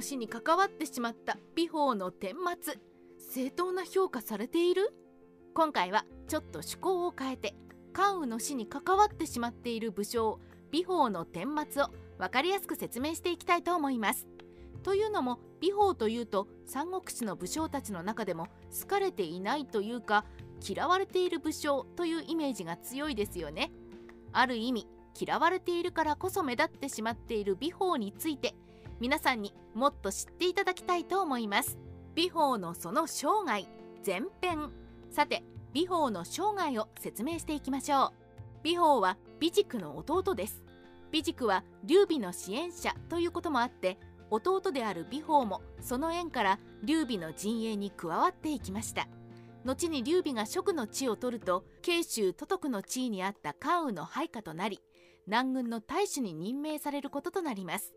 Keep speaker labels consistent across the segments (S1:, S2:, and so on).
S1: の死に関わってしまった美宝の顛末正当な評価されている？今回はちょっと趣向を変えて関羽の死に関わってしまっている武将美宝の顛末を分かりやすく説明していきたいと思います。というのも美宝というと三国志の武将たちの中でも好かれていないというか嫌われている武将というイメージが強いですよね。ある意味嫌われているからこそ目立ってしまっている美宝について皆さんにもっと知っていただきたいと思います。美宝のその生涯前編。さて美宝の生涯を説明していきましょう。美宝は美軸の弟です。美軸は劉備の支援者ということもあって弟である美宝もその縁から劉備の陣営に加わっていきました。後に劉備が蜀の地を取ると慶州都督の地位にあった関羽の配下となり南軍の大使に任命されることとなります。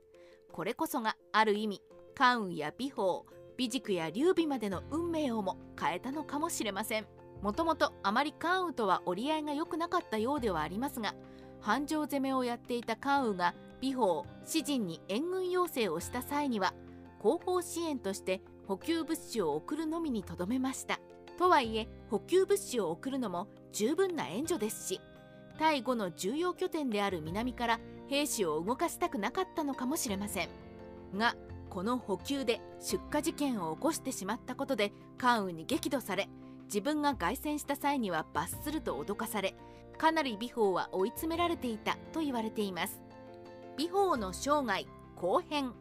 S1: これこそがある意味関羽や美宝美軸や劉備までの運命をも変えたのかもしれません。もともとあまり関羽とは折り合いが良くなかったようではありますが繁盛攻めをやっていた関羽が美宝詩人に援軍要請をした際には後方支援として補給物資を送るのみにとどめました。とはいえ補給物資を送るのも十分な援助ですし第5の重要拠点である南から兵士を動かしたくなかったのかもしれません。がこの補給で出火事件を起こしてしまったことで関羽に激怒され自分が凱旋した際には罰すると脅かされかなり美宝は追い詰められていたと言われています。美宝の生涯後編。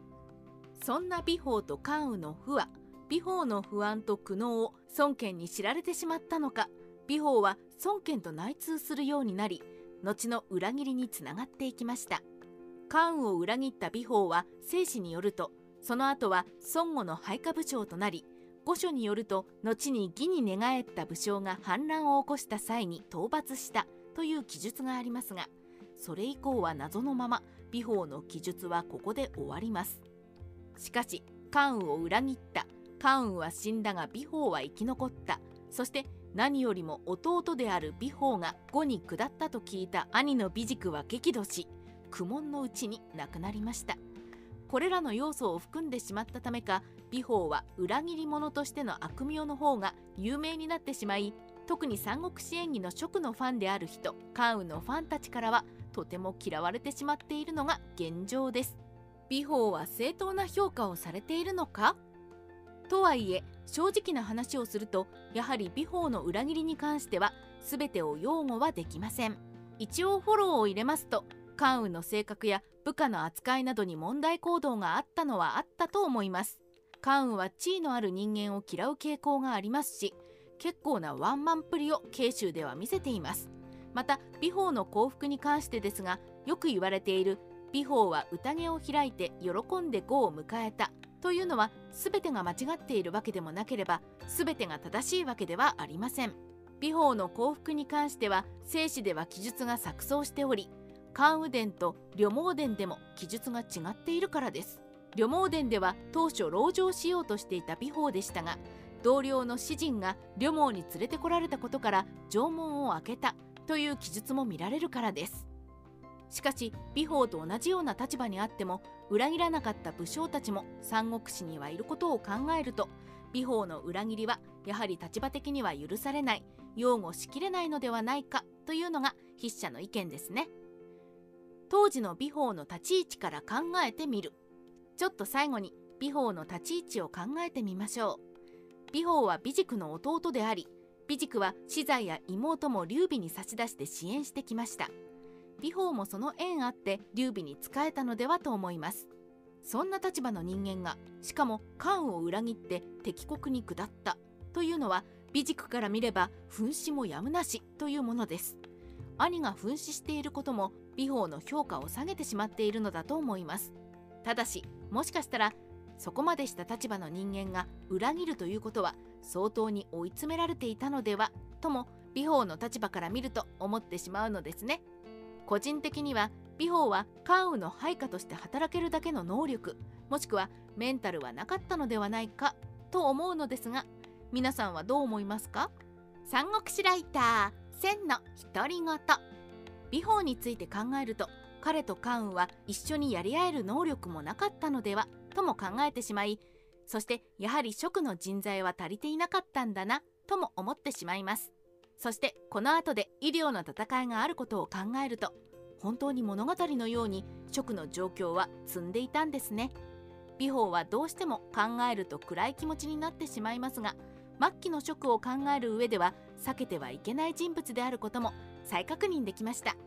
S1: そんな美宝と関羽の不和美宝の不安と苦悩を孫権に知られてしまったのか美宝は孫権と内通するようになり後の裏切りにつながっていきました。関羽を裏切った美宝は正史によるとその後は孫悟の配下武将となり御所によると後に義に寝返った武将が反乱を起こした際に討伐したという記述がありますがそれ以降は謎のまま美宝の記述はここで終わります。しかし関羽を裏切った関羽は死んだが美宝は生き残った。そして何よりも弟である美宝が呉に下ったと聞いた兄の美軸は激怒し苦悶のうちに亡くなりました。これらの要素を含んでしまったためか美宝は裏切り者としての悪名の方が有名になってしまい特に三国志演義の職のファンである人関羽のファンたちからはとても嫌われてしまっているのが現状です。美宝は正当な評価をされているのか？とはいえ正直な話をするとやはり美宝の裏切りに関しては全てを擁護はできません。一応フォローを入れますと関羽の性格や部下の扱いなどに問題行動があったのはあったと思います。関羽は地位のある人間を嫌う傾向がありますし結構なワンマンっぷりを慶州では見せています。また美宝の幸福に関してですがよく言われている美宝は宴を開いて喜んで呉を迎えた。というのは全てが間違っているわけでもなければ全てが正しいわけではありません。美宝の幸福に関しては正史では記述が錯綜しており関羽伝と旅毛伝でも記述が違っているからです。旅毛伝では当初籠城しようとしていた美宝でしたが同僚の詩人が旅毛に連れてこられたことから城門を開けたという記述も見られるからです。しかし美宝と同じような立場にあっても裏切らなかった武将たちも三国志にはいることを考えると美宝の裏切りはやはり立場的には許されない擁護しきれないのではないかというのが筆者の意見ですね。当時の美宝の立ち位置から考えてみる。ちょっと最後に美宝の立ち位置を考えてみましょう。美宝は美軸の弟であり美軸は死罪や妹も劉備に差し出して支援してきました。美宝もその縁あって劉備に仕えたのではと思います。そんな立場の人間がしかも関羽を裏切って敵国に下ったというのは美軸から見れば紛死もやむなしというものです。兄が紛死していることも美宝の評価を下げてしまっているのだと思います。ただしもしかしたらそこまでした立場の人間が裏切るということは相当に追い詰められていたのではとも美宝の立場から見ると思ってしまうのですね。個人的には美宝は関羽の配下として働けるだけの能力もしくはメンタルはなかったのではないかと思うのですが皆さんはどう思いますか？三国志ライター千の独り言。美宝について考えると彼と関羽は一緒にやり合える能力もなかったのではとも考えてしまいそしてやはり職の人材は足りていなかったんだなとも思ってしまいます。そしてこの後で医療の戦いがあることを考えると本当に物語のように職の状況は積んでいたんですね。美宝はどうしても考えると暗い気持ちになってしまいますが末期の職を考える上では避けてはいけない人物であることも再確認できました。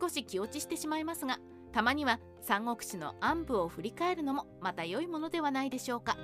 S1: 少し気落ちしてしまいますがたまには三国志の暗部を振り返るのもまた良いものではないでしょうか。